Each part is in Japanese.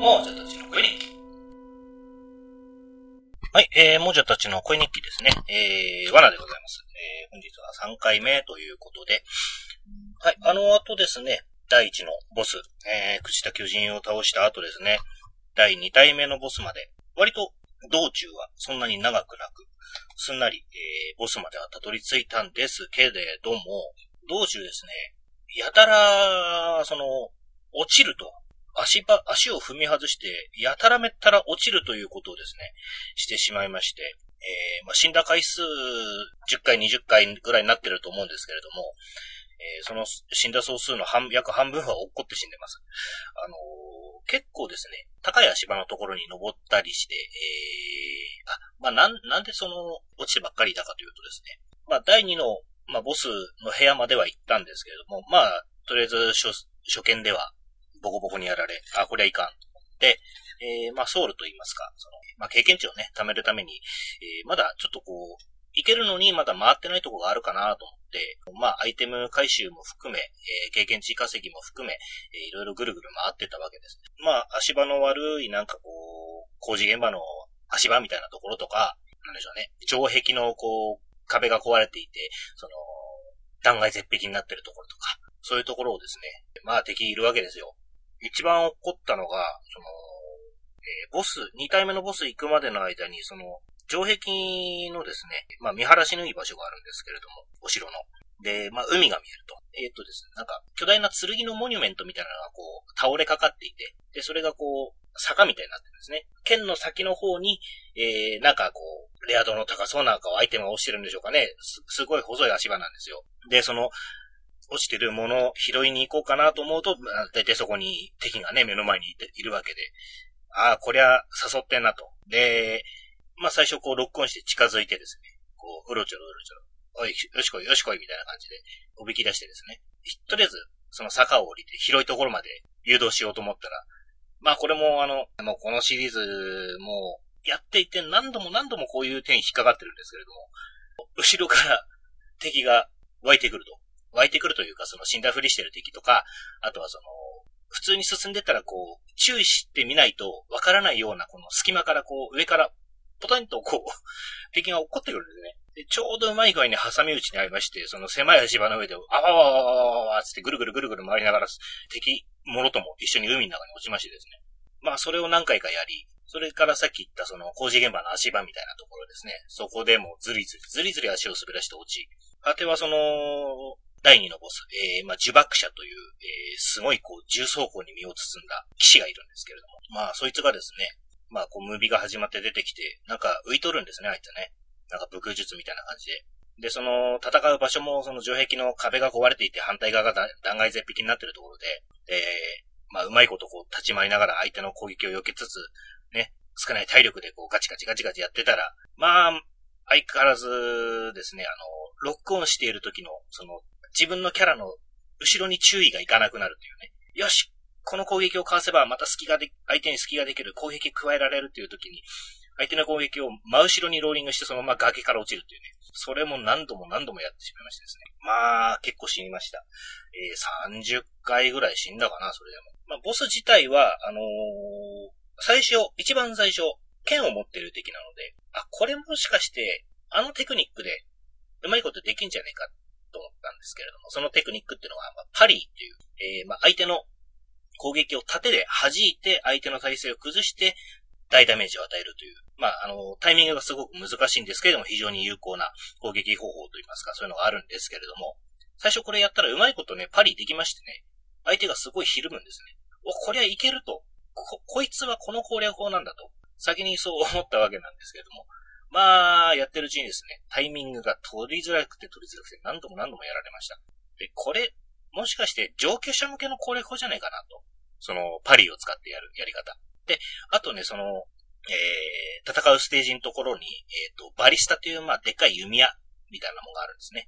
もうじゃたちの声日記。はい、えー、もじゃたちの声日記ですね。えー、罠でございます。えー、本日は3回目ということで、はい、あの後ですね、第1のボス、えー、朽ちた巨人を倒した後ですね、第2体目のボスまで、割と道中はそんなに長くなく、すんなり、えー、ボスまではたどり着いたんですけれども、道中ですね、やたら、その、落ちると、足場、足を踏み外して、やたらめったら落ちるということをですね、してしまいまして、えー、まあ、死んだ回数10回、20回ぐらいになってると思うんですけれども、えー、その死んだ総数の半、約半分は落っこって死んでます。あのー、結構ですね、高い足場のところに登ったりして、えー、あ、まあ、なん、なんでその、落ちてばっかりいたかというとですね、まあ、第2の、まあ、ボスの部屋までは行ったんですけれども、まあ、とりあえず初、初見では、ボコボコにやられ、あ、これはいかんと思って、えー、まあ、ソウルと言いますか、その、まあ、経験値をね、貯めるために、えー、まだちょっとこう、いけるのにまだ回ってないとこがあるかなと思って、まあ、アイテム回収も含め、えー、経験値稼ぎも含め、えー、いろいろぐるぐる回ってたわけです。まあ、足場の悪いなんかこう、工事現場の足場みたいなところとか、なんでしょうね、城壁のこう、壁が壊れていて、その、断崖絶壁になってるところとか、そういうところをですね、まあ敵いるわけですよ。一番起こったのが、その、えー、ボス、二体目のボス行くまでの間に、その、城壁のですね、まあ見晴らしのいい場所があるんですけれども、お城の。で、まあ海が見えると。えー、っとですね、なんか巨大な剣のモニュメントみたいなのがこう倒れかかっていて、で、それがこう坂みたいになってるんですね。剣の先の方に、えー、なんかこう、レア度の高そうなアイテムが落ちてるんでしょうかね。す、すごい細い足場なんですよ。で、その、落ちてるものを拾いに行こうかなと思うと、大体そこに敵がね、目の前にいるわけで、ああ、こりゃ誘ってんなと。で、まあ最初こうロックオンして近づいてですね、こう、うろちょろうろちょろ、おい、よしこいよしこいみたいな感じで、おびき出してですね、とりあえず、その坂を降りて広いところまで誘導しようと思ったら、まあこれもあの、もうこのシリーズもやっていて何度も何度もこういう点引っかかってるんですけれども、後ろから敵が湧いてくると。湧いてくるというか、その死んだふりしてる敵とか、あとはその、普通に進んでったらこう、注意してみないとわからないようなこの隙間からこう、上からポタンとこう、敵が落っこってくるんですね。で、ちょうどうまい具合に挟み撃ちにありまして、その狭い足場の上で、あわわわわわつってぐるぐるぐるぐる回りながら、敵、ものとも一緒に海の中に落ちましてですね。まあ、それを何回かやり、それからさっき言ったその工事現場の足場みたいなところですね。そこでもずりずり、ずりずり足を滑らして落ち。果てはその、第二のボス、えー、まあ、呪縛者という、えー、すごいこう、重装甲に身を包んだ騎士がいるんですけれども。まあ、そいつがですね、まあ、こう、ムービーが始まって出てきて、なんか浮いとるんですね、あいつね。なんか武空術みたいな感じで。で、その、戦う場所も、その城壁の壁が壊れていて、反対側が断崖絶壁になってるところで、で、まあ、うまいことこう、立ち回りながら相手の攻撃を避けつつ、ね、少ない体力でこう、ガチガチガチガチやってたら、まあ、相変わらずですね、あの、ロックオンしている時の、その、自分のキャラの後ろに注意がいかなくなるというね。よしこの攻撃をかわせばまた隙がで、相手に隙ができる、攻撃加えられるという時に、相手の攻撃を真後ろにローリングしてそのまま崖から落ちるというね。それも何度も何度もやってしまいましてですね。まあ、結構死にました。えー、30回ぐらい死んだかな、それでも。まあ、ボス自体は、あのー、最初、一番最初、剣を持ってる敵なので、あ、これもしかして、あのテクニックで、うまいことできんじゃねえか、と思ったんですけれども、そのテクニックっていうのが、まあ、パリーっていう、えー、まあ、相手の攻撃を盾で弾いて相手の体勢を崩して大ダメージを与えるという、まあ、あの、タイミングがすごく難しいんですけれども、非常に有効な攻撃方法といいますか、そういうのがあるんですけれども、最初これやったらうまいことね、パリできましてね、相手がすごいひるむんですね。お、こりゃいけると。こ、こいつはこの攻略法なんだと。先にそう思ったわけなんですけれども。まあ、やってるうちにですね、タイミングが取りづらくて取りづらくて何度も何度もやられました。で、これ、もしかして上級者向けの攻略法じゃないかなと。その、パリを使ってやるやり方。で、あとね、その、えー、戦うステージのところに、えっ、ー、と、バリスタという、まあ、でっかい弓矢みたいなものがあるんですね。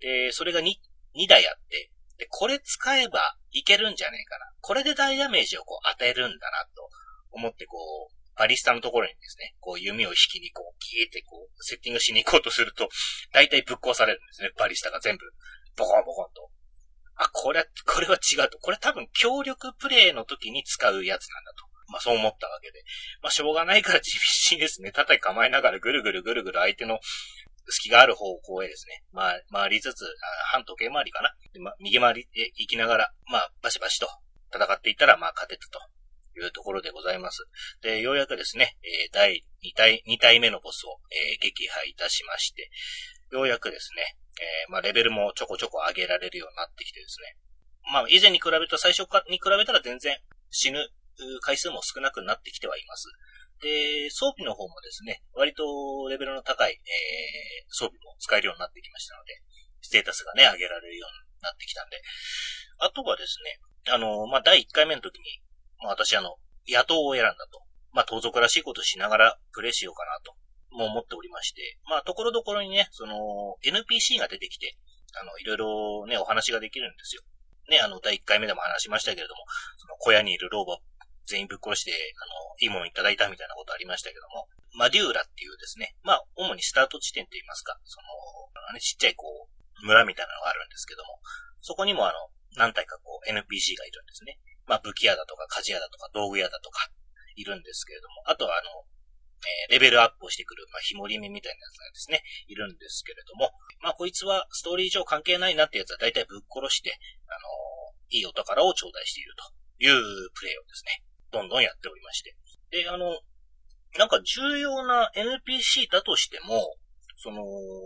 で、それが 2, 2台あって、で、これ使えばいけるんじゃねえかな。これで大ダメージをこう与えるんだなと思って、こう、バリスタのところにですね、こう弓を引きにこう、消えてこう、セッティングしに行こうとすると、大体ぶっ壊されるんですね、バリスタが全部。ボコンボコンと。あ、これは、これは違うと。これ多分協力プレイの時に使うやつなんだと。まあそう思ったわけで。まあしょうがないから地道にですね、叩き構えながらぐるぐるぐるぐる相手の隙がある方向へですね、まあ、回りつつ、半時計回りかな。まあ、右回りで行きながら、まあ、バシバシと戦っていったら、まあ、勝てたというところでございます。で、ようやくですね、えー、第2体、2体目のボスを、えー、撃破いたしまして、ようやくですね、えー、まあ、レベルもちょこちょこ上げられるようになってきてですね。まあ、以前に比べると最初かに比べたら全然死ぬ回数も少なくなってきてはいます。で、装備の方もですね、割とレベルの高い、えー、装備も使えるようになってきましたので、ステータスがね、上げられるようになってきたんで。あとはですね、あの、まあ、第1回目の時に、まあ、私あの、野党を選んだと。まあ、盗賊らしいことしながらプレイしようかなと、も思っておりまして、まあ、ところどころにね、その、NPC が出てきて、あの、いろいろね、お話ができるんですよ。ね、あの、第1回目でも話しましたけれども、その小屋にいる老婆全員ぶっ殺して、あの、いいものいただいたみたいなことありましたけども、マデューラっていうですね、まあ、主にスタート地点といいますか、その、ね、ちっちゃいこう、村みたいなのがあるんですけども、そこにもあの、何体かこう、NPC がいるんですね。まあ、武器屋だとか、鍛冶屋だとか、道具屋だとか、いるんですけれども、あとはあの、えー、レベルアップをしてくる、まあ、ひもり目みたいなやつがですね、いるんですけれども、まあ、こいつはストーリー上関係ないなってやつは大体ぶっ殺して、あのー、いいお宝を頂戴しているというプレイをですね、どんどんやっておりまして。で、あの、なんか重要な NPC だとしても、その、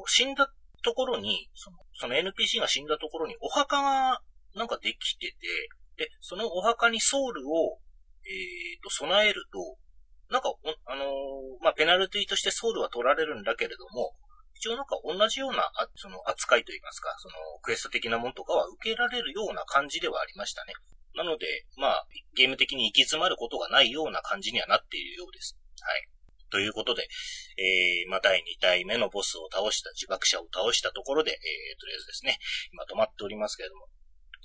死んだところに、その、その NPC が死んだところにお墓がなんかできてて、で、そのお墓にソウルを、えー、と、備えると、なんか、あのー、まあ、ペナルティとしてソウルは取られるんだけれども、一応なんか同じような、あその扱いといいますか、そのクエスト的なものとかは受けられるような感じではありましたね。なので、まあ、ゲーム的に行き詰まることがないような感じにはなっているようです。はい。ということで、えー、まあ、第2体目のボスを倒した、自爆者を倒したところで、えー、とりあえずですね、今止まっておりますけれども、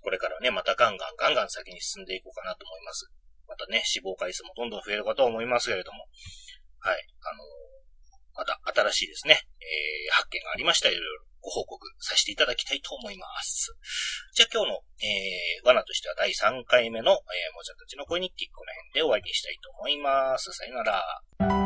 これからね、またガンガンガンガン先に進んでいこうかなと思います。またね、死亡回数もどんどん増えるかと思いますけれども、はい、あのー、また新しいですね、えー、発見がありましたらいろいろご報告させていただきたいと思います。じゃあ今日の、えー、罠としては第3回目の、えー、もじゃたちの声日記、この辺で終わりにしたいと思います。さよなら。